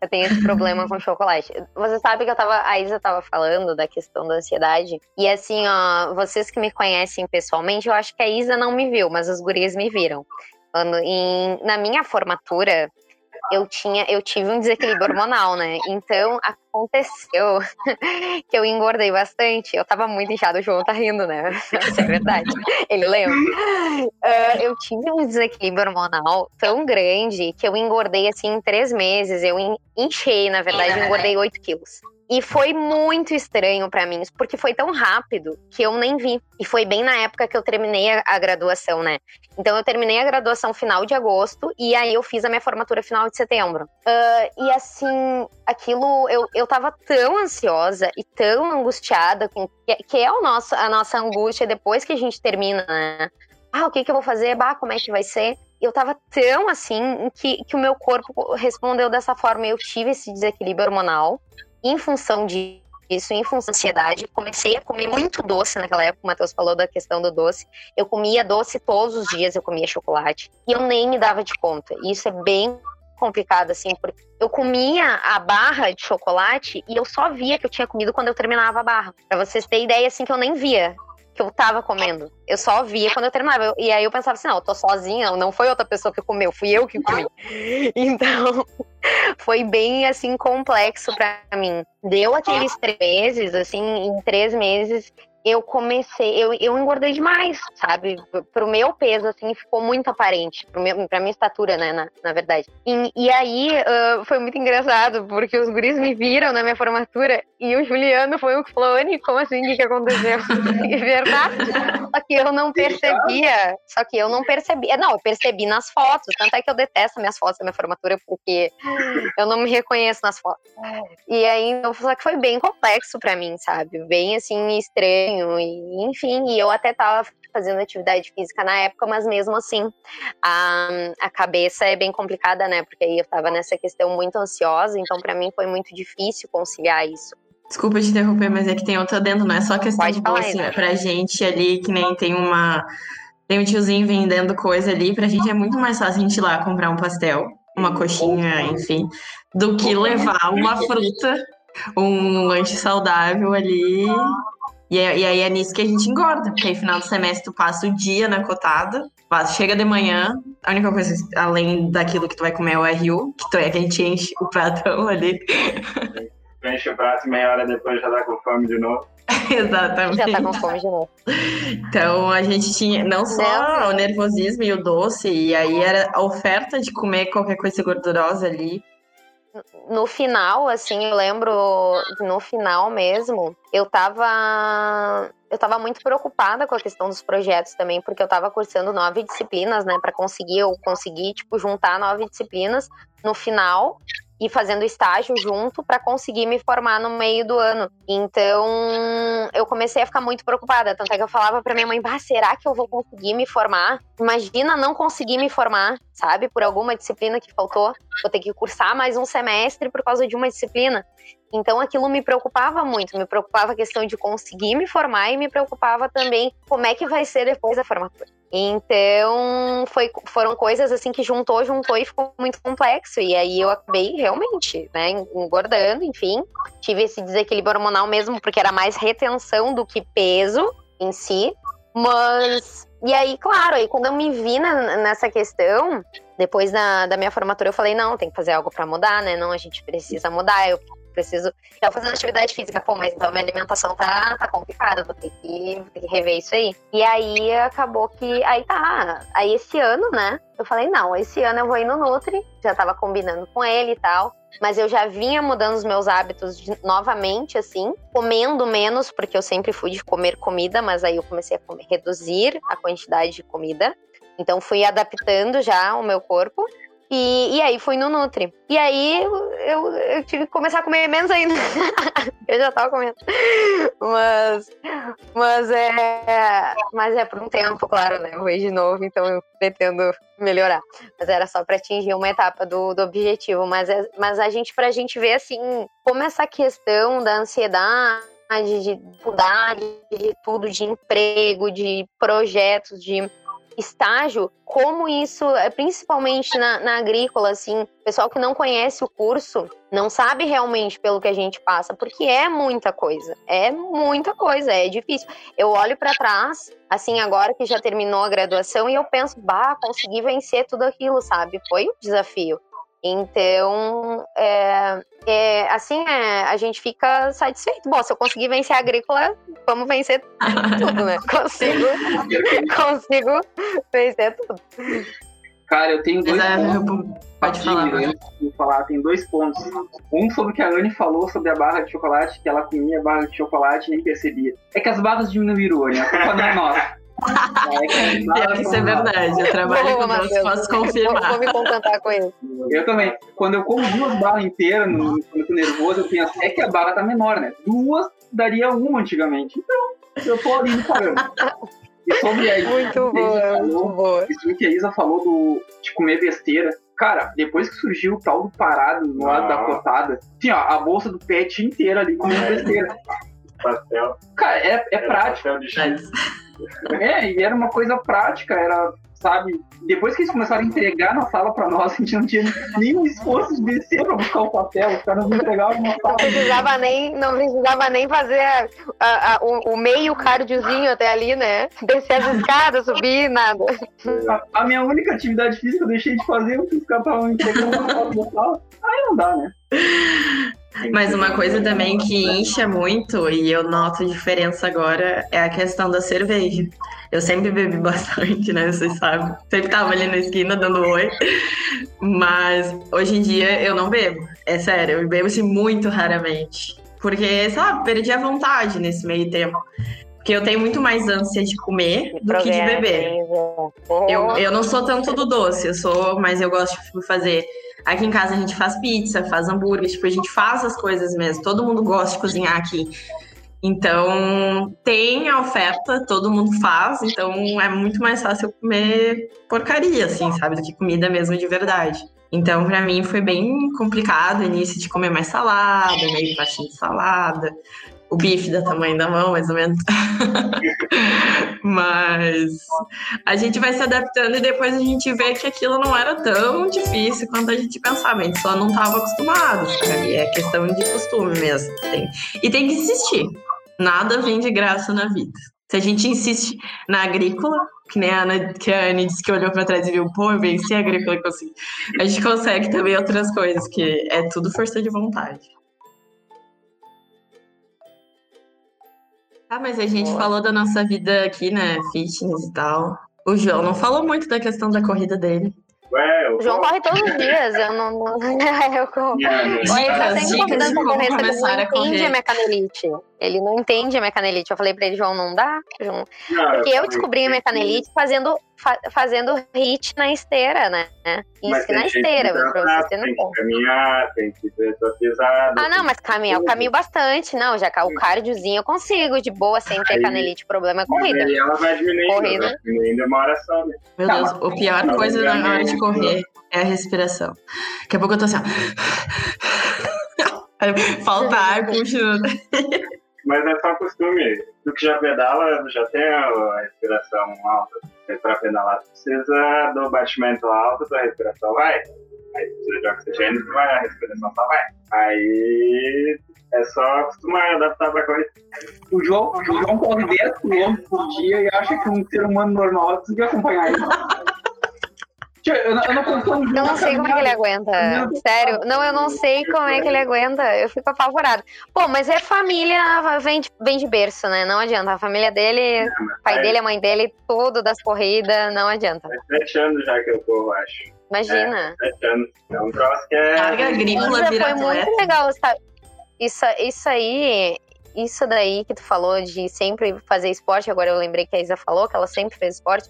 Eu tenho esse problema com chocolate. Você sabe que eu tava. A Isa tava falando da questão da ansiedade. E assim, ó, vocês que me conhecem pessoalmente, eu acho que a Isa não me viu, mas as gurias me viram. Quando, em, na minha formatura, eu tinha, eu tive um desequilíbrio hormonal, né? Então aconteceu que eu engordei bastante. Eu tava muito inchada, o João tá rindo, né? Isso é verdade. Ele lembra. Uh, eu tive um desequilíbrio hormonal tão grande que eu engordei assim em três meses. Eu enchei, na verdade, eu engordei 8 quilos. E foi muito estranho para mim, porque foi tão rápido que eu nem vi. E foi bem na época que eu terminei a, graduação, né? Então eu terminei a graduação final de agosto e aí eu fiz a minha formatura final de setembro. Uh, e assim, aquilo eu, eu tava tão ansiosa e tão angustiada com que, que é o nosso, a nossa angústia depois que a gente termina, né? Ah, o que, que eu vou fazer? Bah, como é que vai ser? eu tava tão assim que, que o meu corpo respondeu dessa forma. Eu tive esse desequilíbrio hormonal em função disso, em função da ansiedade, comecei a comer muito doce naquela época. O Matheus falou da questão do doce. Eu comia doce todos os dias, eu comia chocolate. E eu nem me dava de conta. E isso é bem complicado, assim, porque eu comia a barra de chocolate e eu só via que eu tinha comido quando eu terminava a barra. Pra vocês terem ideia, assim, que eu nem via que eu tava comendo. Eu só via quando eu terminava. e aí eu pensava assim, não, eu tô sozinha, não foi outra pessoa que comeu, fui eu que comi. Então, foi bem, assim, complexo para mim. Deu aqueles três meses, assim, em três meses, eu comecei, eu, eu engordei demais, sabe? Pro meu peso, assim, ficou muito aparente, pro meu, pra minha estatura, né, na, na verdade. E, e aí, uh, foi muito engraçado, porque os guris me viram na minha formatura e o Juliano foi o que falou, Anny, como assim, o que, que aconteceu? é verdade. Só que eu não percebia, só que eu não percebia, não, eu percebi nas fotos, tanto é que eu detesto minhas fotos da minha formatura, porque eu não me reconheço nas fotos. E aí, eu só que foi bem complexo para mim, sabe? Bem, assim, estranho, e enfim, e eu até tava fazendo atividade física na época, mas mesmo assim a, a cabeça é bem complicada, né? Porque aí eu tava nessa questão muito ansiosa, então para mim foi muito difícil conciliar isso. Desculpa te interromper, mas é que tem outra dentro, não é só questão Pode de doce, né? Pra gente ali, que nem tem uma. Tem um tiozinho vendendo coisa ali, pra gente é muito mais fácil a gente ir lá comprar um pastel, uma coxinha, enfim, do que levar uma fruta, um lanche saudável ali e, é, e aí é nisso que a gente engorda, porque aí final do semestre tu passa o dia na cotada, chega de manhã, a única coisa, além daquilo que tu vai comer é o RU, que, tu, é que a gente enche o pratão ali. enche o prato e meia hora depois já tá com fome de novo. Exatamente. Já tá com fome de novo. Então a gente tinha não só não. o nervosismo e o doce, e aí era a oferta de comer qualquer coisa gordurosa ali no final, assim, eu lembro, no final mesmo, eu tava. Eu tava muito preocupada com a questão dos projetos também, porque eu tava cursando nove disciplinas, né, para conseguir, eu consegui, tipo, juntar nove disciplinas no final e fazendo estágio junto para conseguir me formar no meio do ano. Então, eu comecei a ficar muito preocupada, tanto é que eu falava para minha mãe: "Bah, será que eu vou conseguir me formar? Imagina não conseguir me formar, sabe, por alguma disciplina que faltou, vou ter que cursar mais um semestre por causa de uma disciplina". Então aquilo me preocupava muito, me preocupava a questão de conseguir me formar e me preocupava também como é que vai ser depois da formatura. Então foi, foram coisas assim que juntou, juntou e ficou muito complexo. E aí eu acabei realmente, né, engordando, enfim. Tive esse desequilíbrio hormonal mesmo, porque era mais retenção do que peso em si. Mas. E aí, claro, aí quando eu me vi na, nessa questão, depois da, da minha formatura, eu falei: não, tem que fazer algo para mudar, né? Não, a gente precisa mudar. Eu preciso. Já fazendo atividade física, pô, mas então minha alimentação tá, tá complicada, vou ter que, vou ter que rever isso aí. E aí acabou que. Aí tá. Aí esse ano, né? Eu falei, não, esse ano eu vou ir no Nutri, já tava combinando com ele e tal. Mas eu já vinha mudando os meus hábitos de, novamente, assim, comendo menos, porque eu sempre fui de comer comida, mas aí eu comecei a comer, reduzir a quantidade de comida. Então fui adaptando já o meu corpo. E, e aí fui no Nutri. E aí eu, eu tive que começar a comer menos ainda. eu já tava comendo. Mas, mas é. Mas é por um tempo, claro, né? Eu vou de novo, então eu pretendo melhorar. Mas era só para atingir uma etapa do, do objetivo. Mas, é, mas a gente, pra gente ver assim, como essa questão da ansiedade de dificuldade, de tudo, de emprego, de projetos, de estágio, como isso, é, principalmente na, na agrícola, assim, pessoal que não conhece o curso, não sabe realmente pelo que a gente passa, porque é muita coisa, é muita coisa, é difícil. Eu olho para trás, assim, agora que já terminou a graduação, e eu penso, bah, consegui vencer tudo aquilo, sabe? Foi um desafio. Então, é, é, assim, é, a gente fica satisfeito. Bom, se eu conseguir vencer a agrícola, vamos vencer tudo, né? Consigo, consigo vencer tudo. Cara, eu tenho dois Exato, pontos. Pode falar, de falar, tem dois pontos. Um sobre o que a Anne falou sobre a barra de chocolate, que ela comia barra de chocolate e nem percebia. É que as barras diminuíram, Anne. A culpa não é nossa. É Pior isso é verdade. Eu trabalho Boa, com doce, posso Vou, confirmar. vou me contentar com isso. Eu também. Quando eu como duas barras inteiras, no- quando eu tô nervoso, eu penso, é que a barra tá menor, né? Duas daria uma antigamente. Então, eu tô ali no parâmetro. E sobre a Muito Isa boa, falou, muito boa. Isso que a Isa falou do, de comer besteira. Cara, depois que surgiu o tal do parado no lado da Ah. cotada, assim, ó, a bolsa do pet inteira ali comendo besteira. Pastel. Cara, é, é Era prático. Pastel de. É, e era uma coisa prática, era, sabe? Depois que eles começaram a entregar na sala pra nós, a gente não tinha nenhum esforço de descer pra buscar o papel, os caras entregavam na Não sala. precisava nem, não precisava nem fazer a- a- a- o, o meio cardiozinho até ali, né? Descer as escadas, subir, nada. A, minha única atividade física eu deixei de fazer, porque os caras estavam entregando na sala. Aí não dá, né? Mas uma coisa também que incha muito, e eu noto diferença agora, é a questão da cerveja. Eu sempre bebi bastante, né? Vocês sabem. Sempre tava ali na esquina dando oi. Mas hoje em dia eu não bebo. É sério, eu bebo assim muito raramente. Porque, sabe, perdi a vontade nesse meio tempo. Porque eu tenho muito mais ânsia de comer do que de beber. Eu, eu não sou tanto do doce, eu sou, mas eu gosto de fazer. Aqui em casa a gente faz pizza, faz hambúrguer, tipo, a gente faz as coisas mesmo. Todo mundo gosta de cozinhar aqui. Então, tem a oferta, todo mundo faz, então é muito mais fácil comer porcaria, assim, sabe, do que comida mesmo de verdade. Então, pra mim foi bem complicado o início de comer mais salada, meio pratinho de salada, o bife da tamanho da mão, mais ou menos. Mas a gente vai se adaptando e depois a gente vê que aquilo não era tão difícil quanto a gente pensava. A gente só não estava acostumado, sabe? É questão de costume mesmo. Tem- E tem que insistir. Nada vem de graça na vida. Se a gente insiste na agrícola, que nem a Ana, que a Anne disse que olhou para trás e viu, pô, eu venci a agrícola e consegui. A gente consegue também outras coisas, que é tudo força de vontade. Ah, mas a gente Boa. falou da nossa vida aqui, né? Fitness e tal. O João não falou muito da questão da corrida dele. Ué, eu O João corre todos os dias, eu não. não... eu corro. Dicas, Oi, ele tá sempre convidando de pra correr, só que ele começar não entende a minha canelite. Ele não entende a minha canelite. Eu falei pra ele, João, não dá? João. Não, Porque eu descobri a minha tem que- canelite fazendo, fa- fazendo hit na esteira, né? Isso tem na esteira, pra vocês terem Tem noção. que caminhar, tem que ver tua pisada. Ah, não, mas caminhar, eu caminho bastante. Não, já o cardiozinho eu consigo, de boa, sem ter Aí- canelite. O problema é corrida. aí ela vai diminuindo, Corrida. vai diminuindo uma hora só, né? Meu Tá, Deus, o pior mas- coisa Tá, na hora de mas- correr é a respiração. Daqui a pouco eu tô assim, ó. Falta ar, puxa. Mas é só costume. Tu que já pedala, já tem a respiração alta. Para pedalar, tu precisa do batimento alto, tua respiração vai. Aí tu precisa de oxigênio, tu vai, a respiração só vai. Aí é só acostumar, adaptar pra correr. O João, o João corre 10 km por dia e acha que um ser humano normal conseguiu acompanhar ele. Eu não, eu não Eu não sei como é que ele aguenta. Não. Sério. Não, eu não sei como é que ele aguenta. Eu fico apavorada. Pô, mas é família, vem de, vem de berço, né? Não adianta. A família dele, o pai Aí, dele, a mãe dele, tudo das corridas, não adianta. Faz sete anos já que eu corro, acho. Imagina. Sete anos. É um troço que é. Larga agrícola, vira foi muito legal. sabe? Isso, isso aí, isso daí que tu falou de sempre fazer esporte, agora eu lembrei que a Isa falou que ela sempre fez esporte.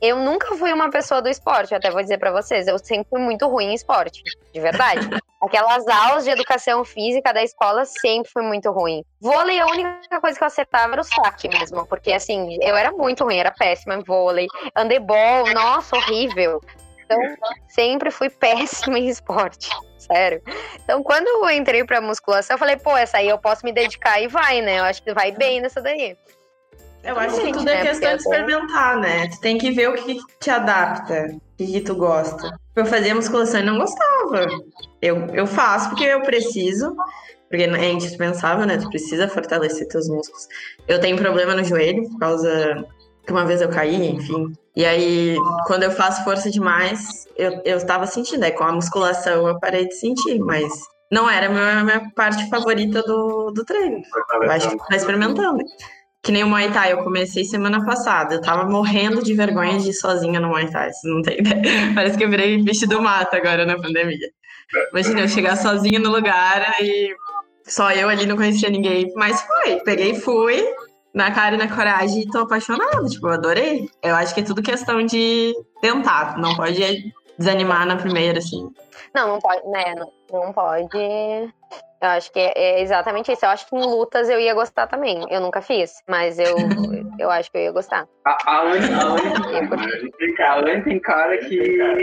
Eu nunca fui uma pessoa do esporte, eu até vou dizer pra vocês, eu sempre fui muito ruim em esporte, de verdade. Aquelas aulas de educação física da escola sempre foi muito ruim. Vôlei, a única coisa que eu acertava era o saque mesmo, porque assim, eu era muito ruim, era péssima em vôlei. Handebol, nossa, horrível. Então, sempre fui péssima em esporte, sério. Então, quando eu entrei pra musculação, eu falei, pô, essa aí eu posso me dedicar e vai, né? Eu acho que vai bem nessa daí. Eu acho que tudo é questão de experimentar, né? Tu tem que ver o que te adapta, o que, tu gosta. Eu fazia musculação e não gostava. Eu, eu faço porque eu preciso, porque é indispensável, né? Tu precisa fortalecer teus músculos. Eu tenho problema no joelho por causa que uma vez eu caí, enfim. E aí, quando eu faço força demais, eu, eu estava sentindo. Aí com a musculação eu parei de sentir, mas não era a minha, minha parte favorita do, do treino. Eu acho que tá experimentando. Que nem o Muay Thai, eu comecei semana passada. Eu tava morrendo de vergonha de ir sozinha no Muay Thai, você não tem ideia. Parece que eu virei bicho do mato agora na pandemia. Imagina eu chegar sozinha no lugar e só eu ali não conhecia ninguém. Mas foi, peguei e fui, na cara e na coragem, e tô apaixonada, tipo, eu adorei. Eu acho que é tudo questão de tentar, não pode desanimar na primeira, assim. Não, não pode, né? Não, não pode. Eu acho que é, é exatamente isso. Eu acho que em lutas eu ia gostar também. Eu nunca fiz, mas eu, eu acho que eu ia gostar. A, a Anne, a Anne, tem, a Anne tem cara que,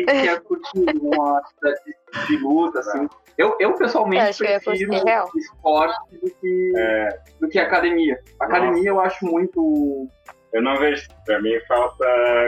que ia curtir uma de, de luta, assim. Eu, eu pessoalmente eu prefiro esporte do que, é. do que academia. Academia eu acho muito eu não vejo, para mim falta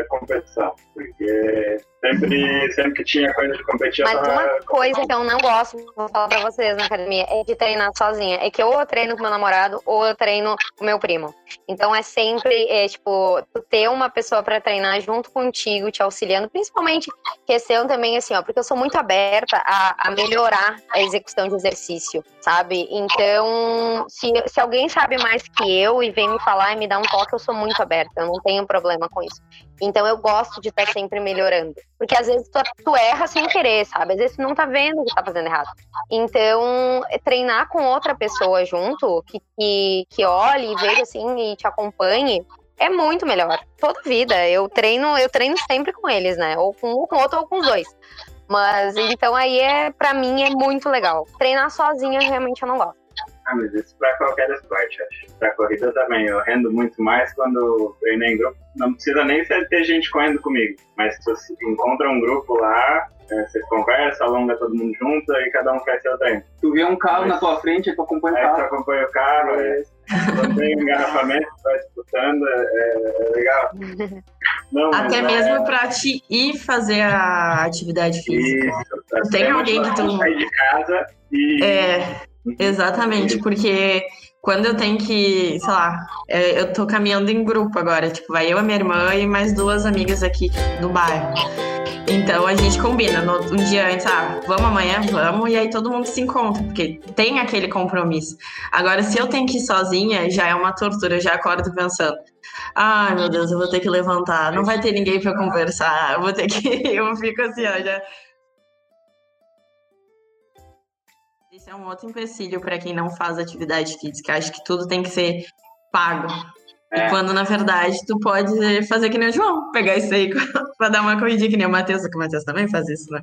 competição, porque sempre, sempre que tinha coisa de competir. Mas uma coisa que eu não gosto, vou falar pra vocês na academia, é de treinar sozinha. É que ou eu treino com meu namorado ou eu treino com meu primo. Então é sempre, é, tipo, ter uma pessoa para treinar junto contigo, te auxiliando, principalmente questão também assim, ó, porque eu sou muito aberta a, a melhorar a execução de exercício, sabe? Então, se, se alguém sabe mais que eu e vem me falar e me dar um toque, eu sou muito aberta, eu não tenho problema com isso. Então eu gosto de estar sempre melhorando. Porque às vezes tu, tu, erra sem querer, sabe? Às vezes tu não tá vendo que tá fazendo errado. Então, treinar com outra pessoa junto, que, que, que olhe e veja assim e te acompanhe, é muito melhor. Toda vida. Eu treino, eu treino sempre com eles, né? Ou com um, com outro, ou com os dois. Mas então aí é, para mim, é muito legal. Treinar sozinha realmente eu não gosto. Ah, mas isso para qualquer esporte, acho. Pra corrida também. Eu rendo muito mais quando treino em grupo. Não precisa nem ter gente correndo comigo. Mas se você encontra um grupo lá, é, você conversa, alonga todo mundo junto e cada um faz seu treino. Tu vê um carro mas, na tua frente e tu acompanha o carro. É, tu acompanha o carro. É. Quando tem engarrafamento, tu vai disputando, é, é legal. Não, Até mesmo é... para te ir fazer a atividade física. Isso, tem alguém que tu. Sair de casa e. É Exatamente, porque quando eu tenho que, sei lá, é, eu tô caminhando em grupo agora, tipo, vai eu, a minha irmã e mais duas amigas aqui do bairro. Então a gente combina no, um dia antes, ah, vamos amanhã, vamos, e aí todo mundo se encontra, porque tem aquele compromisso. Agora, se eu tenho que ir sozinha, já é uma tortura, eu já acordo pensando. Ai, meu Deus, eu vou ter que levantar, não vai ter ninguém para conversar, eu vou ter que. Eu fico assim, ó, já é um outro empecilho para quem não faz atividade física. Acho que tudo tem que ser pago. É. E quando, na verdade, tu pode fazer que nem o João, pegar isso aí para dar uma corridinha que nem o Matheus, que o Matheus também faz isso, né?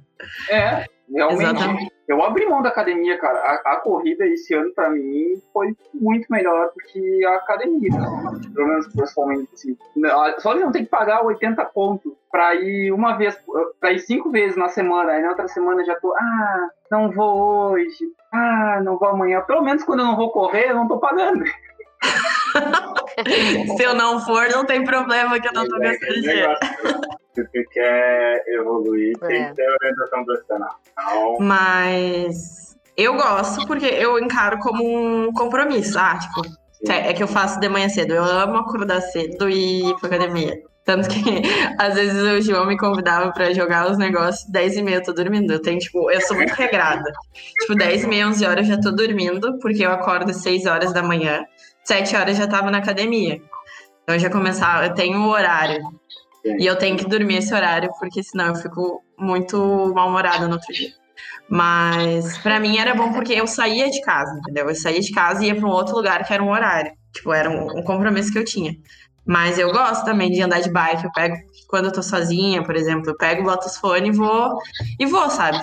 É, realmente. Exatamente. Eu abri mão da academia, cara. A, a corrida esse ano, para mim, foi muito melhor do que a academia. Pelo menos pessoalmente, assim. Só de não ter que pagar 80 pontos pra ir uma vez, pra ir cinco vezes na semana. Aí na outra semana já tô, ah, não vou hoje. Ah, não vou amanhã. Pelo menos quando eu não vou correr, eu não tô pagando. Se eu não for, não tem problema que eu não tô é, gastando dinheiro. Se tu quer evoluir, é. tem que ter orientação profissional. Então... Mas eu gosto porque eu encaro como um compromisso. Ah, tipo, é que eu faço de manhã cedo. Eu amo acordar cedo e ir pra academia. Tanto que às vezes o João me convidava pra jogar os negócios 10 e meia eu tô dormindo. Eu tenho, tipo, eu sou muito regrada. tipo, 10 e meia, 11 horas eu já tô dormindo, porque eu acordo 6 horas da manhã, 7 horas já tava na academia. Então eu já começava, eu tenho o horário. E eu tenho que dormir esse horário, porque senão eu fico muito mal-humorada no outro dia. Mas para mim era bom porque eu saía de casa, entendeu? Eu saía de casa e ia para um outro lugar que era um horário. Tipo, era um, um compromisso que eu tinha. Mas eu gosto também de andar de bike. Eu pego, quando eu tô sozinha, por exemplo, eu pego, boto os fones e vou, e vou, sabe?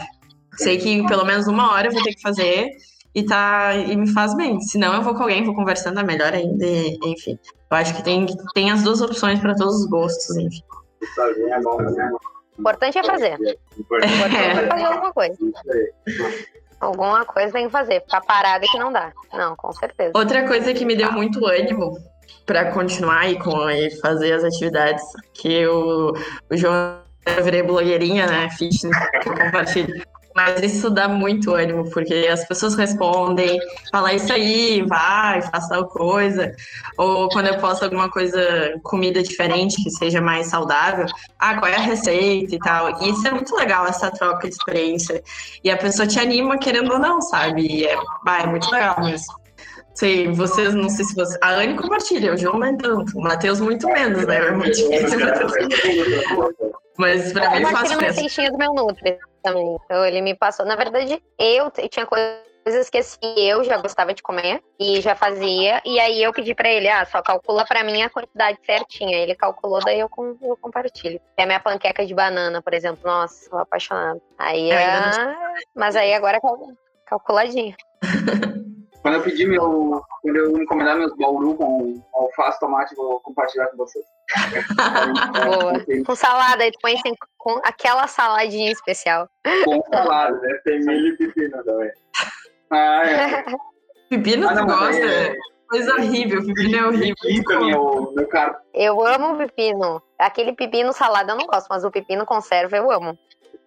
Sei que pelo menos uma hora eu vou ter que fazer e, tá, e me faz bem. Se não, eu vou com alguém, vou conversando, é melhor ainda, enfim. Eu acho que tem, tem as duas opções para todos os gostos, enfim. É? O importante é fazer. O importante é, é fazer alguma coisa. Alguma coisa tem que fazer. Ficar parada que não dá. Não, com certeza. Outra coisa que me deu muito ânimo para continuar aí com e fazer as atividades que o, o João eu virei blogueirinha, né? Fitness, que eu compartilho. Mas isso dá muito ânimo, porque as pessoas respondem, fala isso aí, vai, faça tal coisa. Ou quando eu posto alguma coisa, comida diferente, que seja mais saudável, ah, qual é a receita e tal. E isso é muito legal, essa troca de experiência. E a pessoa te anima, querendo ou não, sabe? E é, vai, é muito legal mesmo. Sei, vocês, não sei se vocês. A Anne compartilha, o João não é tanto, o Matheus muito menos, né? É muito difícil, Matheus. Mas pra mim é fácil uma receitinha do meu Nutri também. Então ele me passou. Na verdade, eu tinha coisas que assim, eu já gostava de comer e já fazia. E aí eu pedi pra ele, ah, só calcula pra mim a quantidade certinha. Ele calculou, daí eu, eu compartilho. É a minha panqueca de banana, por exemplo. Nossa, tô apaixonada. Aí é. Mas aí agora é calculadinho. Quando eu pedir meu. Quando eu encomendar meus bauru com alface, tomate, vou compartilhar com vocês. Boa. com salada, aí tu põe assim, com aquela saladinha especial. Com salada, né? Tem milho e pepino também. Ah, é. Pepino ah, não, gosta? É... Coisa horrível, pepino é horrível. Pepino também é o meu caro. Eu amo pepino. Aquele pepino salada eu não gosto, mas o pepino conserva eu amo.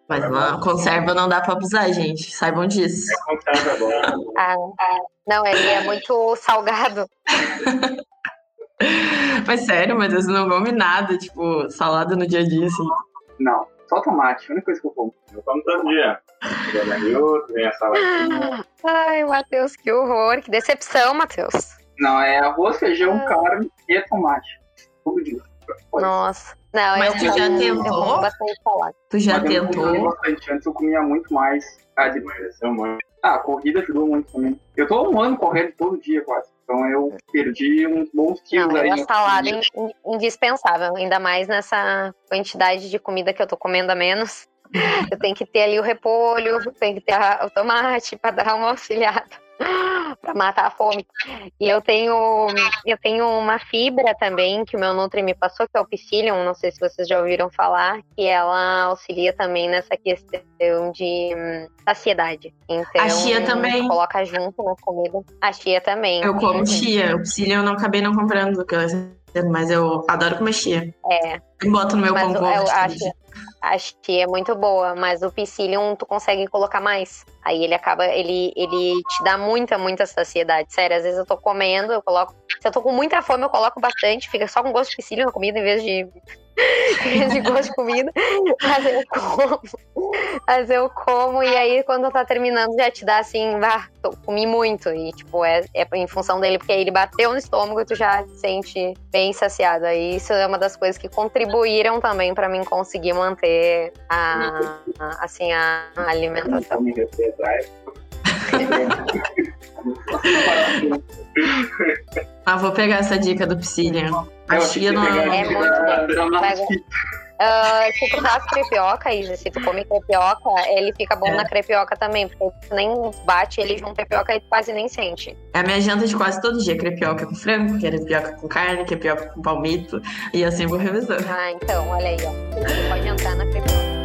Mas não, conserva não dá pra abusar, gente. Saibam disso. É conserva bom. Ah, não, ele é muito salgado. mas sério, mas eu não come nada, tipo, salada no dia a dia, assim. Não, só tomate, a única coisa que eu como. Eu como todo dia. Vem a saladinha. Ai, Matheus, que horror, que decepção, Matheus. Não, é arroz, feijão, carne e tomate. Todo dia. Nossa. Não, Mas tu já tentou? Tu já Mas tentou? Eu bastante. Antes eu comia muito mais. Ah, de Ah, a corrida ajudou muito também. Eu tô um ano correndo todo dia quase. Então eu perdi uns bons quilos Não, aí. A salada é indispensável, ainda mais nessa quantidade de comida que eu tô comendo a menos. Eu tenho que ter ali o repolho, tenho que ter o tomate para dar uma auxiliada. para matar a fome. E eu tenho eu tenho uma fibra também que o meu Nutri me passou, que é o Psyllium, não sei se vocês já ouviram falar, que ela auxilia também nessa questão de hum, saciedade. Então, a chia também. Coloca junto na comida. A chia também. Eu como chia. O Psyllium eu não acabei não comprando, mas eu adoro comer chia. É. E boto no meu pão com a chia é muito boa, mas o psyllium tu consegue colocar mais. Aí ele acaba, ele, ele te dá muita, muita saciedade. Sério, às vezes eu tô comendo, eu coloco. Se eu tô com muita fome, eu coloco bastante, fica só com gosto de psyllium na comida em vez de de gosto de comida, mas eu como. Mas eu como, e aí quando tá terminando já te dá assim, ah, tô, comi muito. E tipo, é, é em função dele, porque aí ele bateu no estômago e tu já se sente bem saciado. Aí isso é uma das coisas que contribuíram também para mim conseguir manter a, a assim, a alimentação. ah, vou pegar essa dica do Psyllium. A chia não é muito Uh, se tu faz crepioca, Isa, se tu come crepioca, ele fica bom é. na crepioca também, porque tu nem bate ele junto crepioca e quase nem sente. É a minha janta de quase todo dia, crepioca com frango, crepioca com carne, crepioca com palmito, e assim vou revisando. Ah, então, olha aí, ó. Você pode entrar na crepioca.